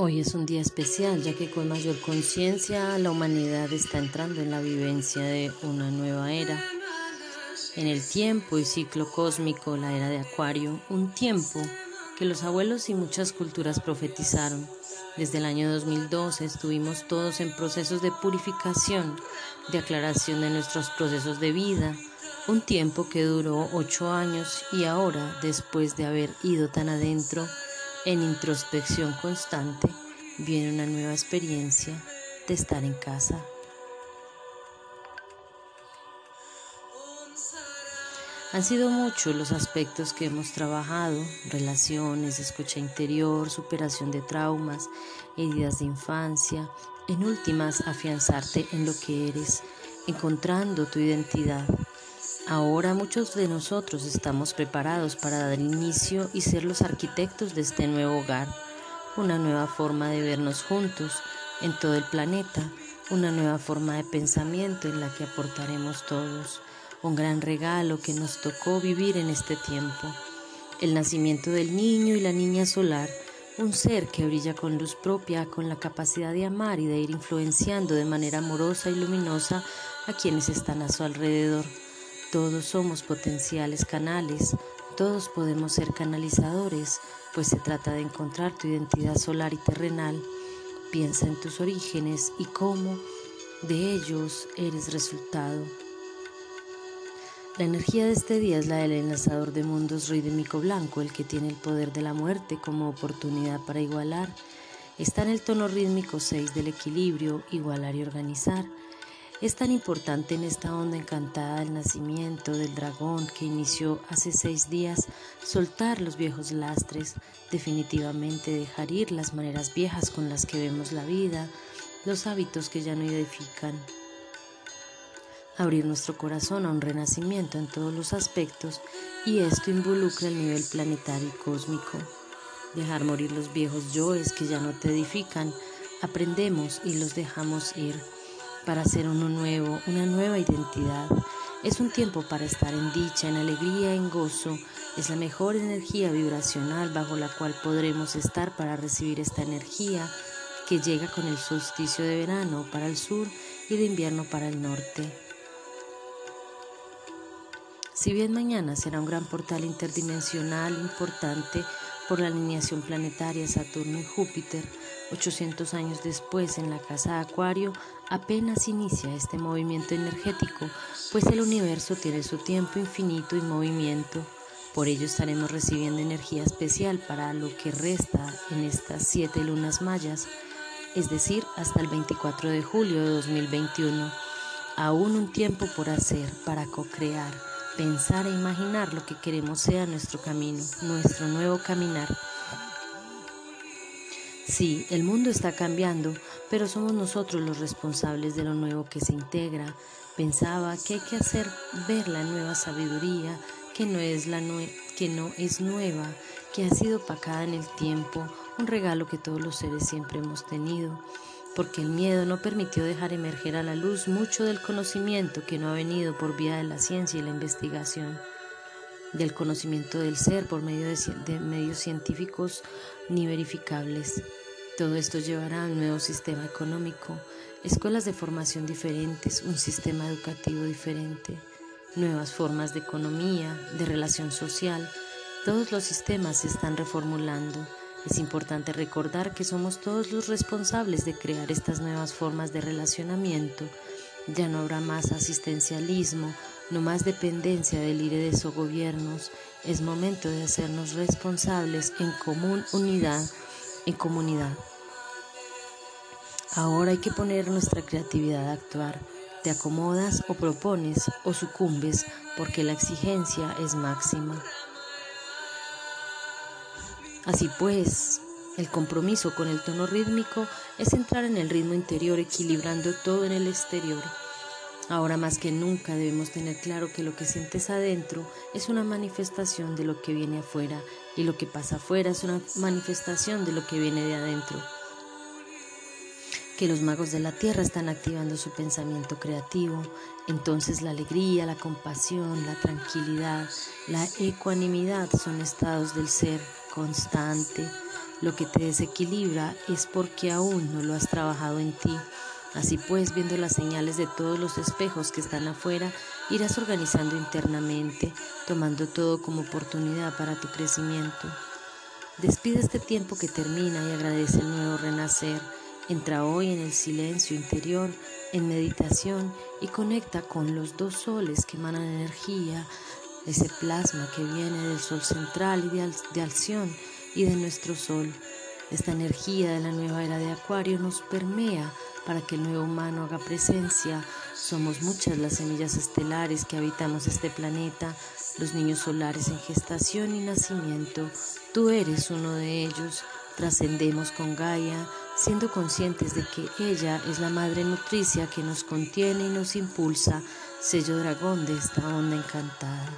Hoy es un día especial ya que con mayor conciencia la humanidad está entrando en la vivencia de una nueva era. En el tiempo y ciclo cósmico, la era de Acuario, un tiempo que los abuelos y muchas culturas profetizaron. Desde el año 2012 estuvimos todos en procesos de purificación, de aclaración de nuestros procesos de vida, un tiempo que duró ocho años y ahora, después de haber ido tan adentro, en introspección constante viene una nueva experiencia de estar en casa. Han sido muchos los aspectos que hemos trabajado, relaciones, escucha interior, superación de traumas, heridas de infancia, en últimas afianzarte en lo que eres, encontrando tu identidad, Ahora muchos de nosotros estamos preparados para dar inicio y ser los arquitectos de este nuevo hogar, una nueva forma de vernos juntos en todo el planeta, una nueva forma de pensamiento en la que aportaremos todos, un gran regalo que nos tocó vivir en este tiempo, el nacimiento del niño y la niña solar, un ser que brilla con luz propia, con la capacidad de amar y de ir influenciando de manera amorosa y luminosa a quienes están a su alrededor. Todos somos potenciales canales, todos podemos ser canalizadores, pues se trata de encontrar tu identidad solar y terrenal. Piensa en tus orígenes y cómo de ellos eres resultado. La energía de este día es la del enlazador de mundos rítmico blanco, el que tiene el poder de la muerte como oportunidad para igualar. Está en el tono rítmico 6 del equilibrio, igualar y organizar. Es tan importante en esta onda encantada del nacimiento del dragón que inició hace seis días soltar los viejos lastres, definitivamente dejar ir las maneras viejas con las que vemos la vida, los hábitos que ya no edifican. Abrir nuestro corazón a un renacimiento en todos los aspectos y esto involucra el nivel planetario y cósmico. Dejar morir los viejos yoes que ya no te edifican, aprendemos y los dejamos ir para ser uno nuevo, una nueva identidad. Es un tiempo para estar en dicha, en alegría, en gozo. Es la mejor energía vibracional bajo la cual podremos estar para recibir esta energía que llega con el solsticio de verano para el sur y de invierno para el norte. Si bien mañana será un gran portal interdimensional importante por la alineación planetaria Saturno y Júpiter, 800 años después, en la casa de Acuario, apenas inicia este movimiento energético, pues el universo tiene su tiempo infinito y movimiento. Por ello estaremos recibiendo energía especial para lo que resta en estas siete lunas mayas, es decir, hasta el 24 de julio de 2021. Aún un tiempo por hacer para co-crear, pensar e imaginar lo que queremos sea nuestro camino, nuestro nuevo caminar. Sí, el mundo está cambiando, pero somos nosotros los responsables de lo nuevo que se integra. Pensaba que hay que hacer ver la nueva sabiduría, que no es, la que no es nueva, que ha sido pacada en el tiempo, un regalo que todos los seres siempre hemos tenido, porque el miedo no permitió dejar emerger a la luz mucho del conocimiento que no ha venido por vía de la ciencia y la investigación del conocimiento del ser por medio de, medios científicos ni verificables. Todo esto llevará a un nuevo sistema económico, escuelas de formación diferentes, un sistema educativo diferente, nuevas formas de economía, de relación social. Todos los sistemas se están reformulando. Es importante recordar que somos todos los responsables de crear estas nuevas formas de relacionamiento. Ya no habrá más asistencialismo, no más dependencia de líderes o gobiernos. Es momento de hacernos responsables en común unidad, en comunidad. Ahora hay que poner nuestra creatividad a actuar. Te acomodas o propones o sucumbes porque la exigencia es máxima. Así pues, el compromiso con el tono rítmico es entrar en el ritmo interior equilibrando todo en el exterior. Ahora más que nunca debemos tener claro que lo que sientes adentro es una manifestación de lo que viene afuera y lo que pasa afuera es una manifestación de lo que viene de adentro. Que los magos de la tierra están activando su pensamiento creativo, entonces la alegría, la compasión, la tranquilidad, la ecuanimidad son estados del ser constante. Lo que te desequilibra es porque aún no lo has trabajado en ti. Así pues, viendo las señales de todos los espejos que están afuera, irás organizando internamente, tomando todo como oportunidad para tu crecimiento. Despide este tiempo que termina y agradece el nuevo renacer. Entra hoy en el silencio interior, en meditación y conecta con los dos soles que emanan energía, ese plasma que viene del sol central y de, de Alción y de nuestro sol. Esta energía de la nueva era de Acuario nos permea para que el nuevo humano haga presencia. Somos muchas las semillas estelares que habitamos este planeta, los niños solares en gestación y nacimiento. Tú eres uno de ellos. Trascendemos con Gaia, siendo conscientes de que ella es la madre nutricia que nos contiene y nos impulsa, sello dragón de esta onda encantada.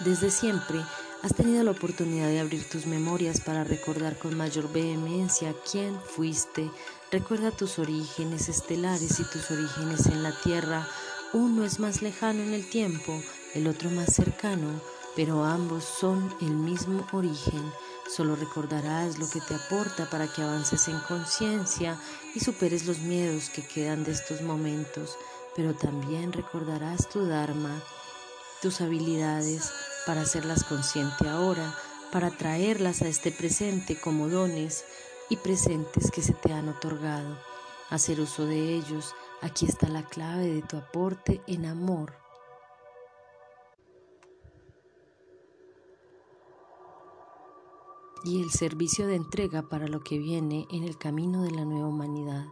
Desde siempre, Has tenido la oportunidad de abrir tus memorias para recordar con mayor vehemencia quién fuiste. Recuerda tus orígenes estelares y tus orígenes en la Tierra. Uno es más lejano en el tiempo, el otro más cercano, pero ambos son el mismo origen. Solo recordarás lo que te aporta para que avances en conciencia y superes los miedos que quedan de estos momentos, pero también recordarás tu Dharma, tus habilidades, para hacerlas consciente ahora, para traerlas a este presente como dones y presentes que se te han otorgado. Hacer uso de ellos, aquí está la clave de tu aporte en amor. Y el servicio de entrega para lo que viene en el camino de la nueva humanidad.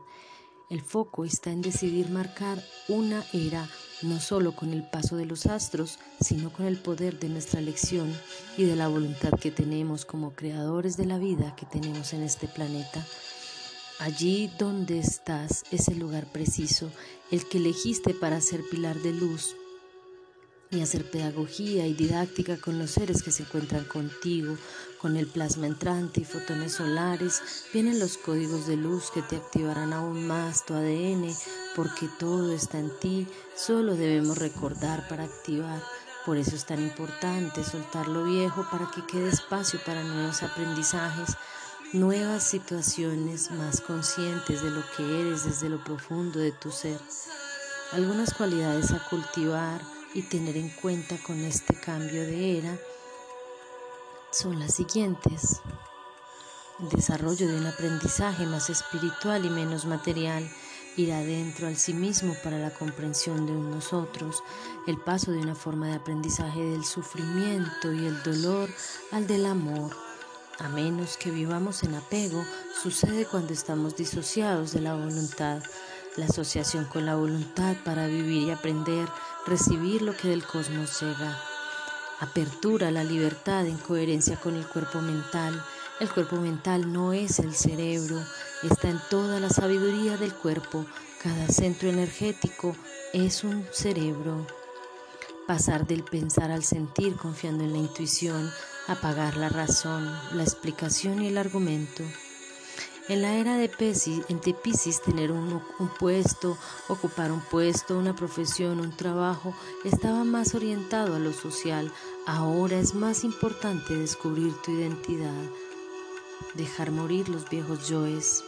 El foco está en decidir marcar una era no solo con el paso de los astros, sino con el poder de nuestra elección y de la voluntad que tenemos como creadores de la vida que tenemos en este planeta. Allí donde estás es el lugar preciso, el que elegiste para ser pilar de luz, y hacer pedagogía y didáctica con los seres que se encuentran contigo, con el plasma entrante y fotones solares, vienen los códigos de luz que te activarán aún más tu ADN, porque todo está en ti, solo debemos recordar para activar. Por eso es tan importante soltar lo viejo para que quede espacio para nuevos aprendizajes, nuevas situaciones más conscientes de lo que eres desde lo profundo de tu ser. Algunas cualidades a cultivar y tener en cuenta con este cambio de era son las siguientes. El desarrollo de un aprendizaje más espiritual y menos material, ir adentro al sí mismo para la comprensión de nosotros, el paso de una forma de aprendizaje del sufrimiento y el dolor al del amor. A menos que vivamos en apego, sucede cuando estamos disociados de la voluntad, la asociación con la voluntad para vivir y aprender recibir lo que del cosmos llega. Apertura la libertad en coherencia con el cuerpo mental. El cuerpo mental no es el cerebro, está en toda la sabiduría del cuerpo. Cada centro energético es un cerebro. Pasar del pensar al sentir confiando en la intuición, apagar la razón, la explicación y el argumento. En la era de Pisces, en Pisces tener un, un, puesto, ocupar un puesto, una profesión, un trabajo, estaba más orientado a lo social. Ahora es más importante descubrir tu identidad, dejar morir los viejos yoes.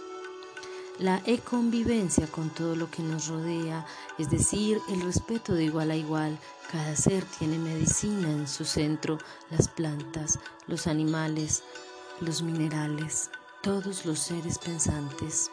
La e-convivencia con todo lo que nos rodea, es decir, el respeto de igual a igual. Cada ser tiene medicina en su centro, las plantas, los animales, los minerales todos los seres pensantes.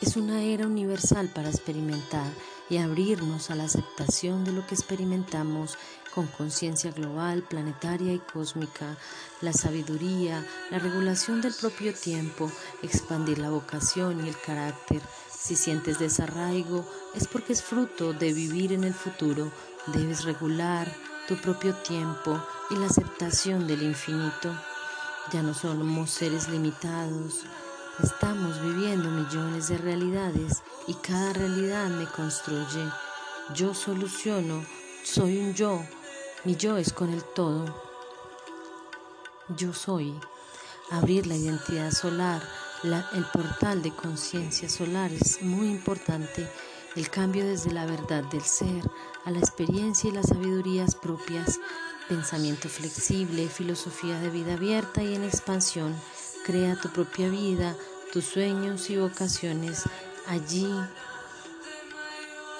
Es una era universal para experimentar y abrirnos a la aceptación de lo que experimentamos con conciencia global, planetaria y cósmica, la sabiduría, la regulación del propio tiempo, expandir la vocación y el carácter. Si sientes desarraigo es porque es fruto de vivir en el futuro. Debes regular tu propio tiempo y la aceptación del infinito. Ya no somos seres limitados, estamos viviendo millones de realidades y cada realidad me construye. Yo soluciono, soy un yo, mi yo es con el todo. Yo soy. Abrir la identidad solar, el portal de conciencia solar es muy importante el cambio desde la verdad del ser a la experiencia y las sabidurías propias, pensamiento flexible, filosofía de vida abierta y en expansión, crea tu propia vida, tus sueños y vocaciones, allí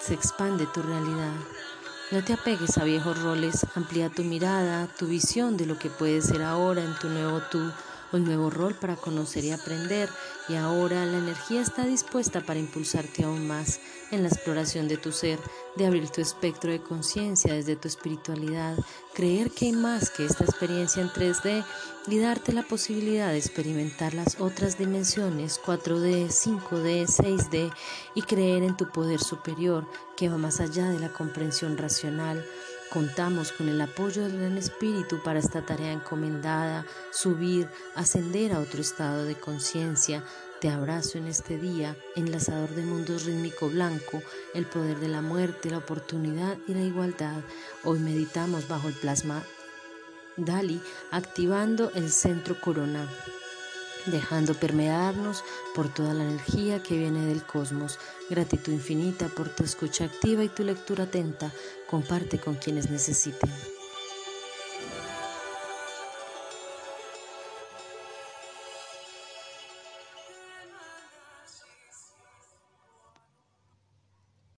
se expande tu realidad. No te apegues a viejos roles, amplía tu mirada, tu visión de lo que puedes ser ahora en tu nuevo tú un nuevo rol para conocer y aprender y ahora la energía está dispuesta para impulsarte aún más en la exploración de tu ser, de abrir tu espectro de conciencia desde tu espiritualidad, creer que hay más que esta experiencia en 3D y darte la posibilidad de experimentar las otras dimensiones 4D, 5D, 6D y creer en tu poder superior que va más allá de la comprensión racional Contamos con el apoyo del Gran Espíritu para esta tarea encomendada, subir, ascender a otro estado de conciencia. Te abrazo en este día, enlazador de mundos rítmico blanco, el poder de la muerte, la oportunidad y la igualdad. Hoy meditamos bajo el plasma Dali, activando el centro corona dejando permearnos por toda la energía que viene del cosmos. Gratitud infinita por tu escucha activa y tu lectura atenta. Comparte con quienes necesiten.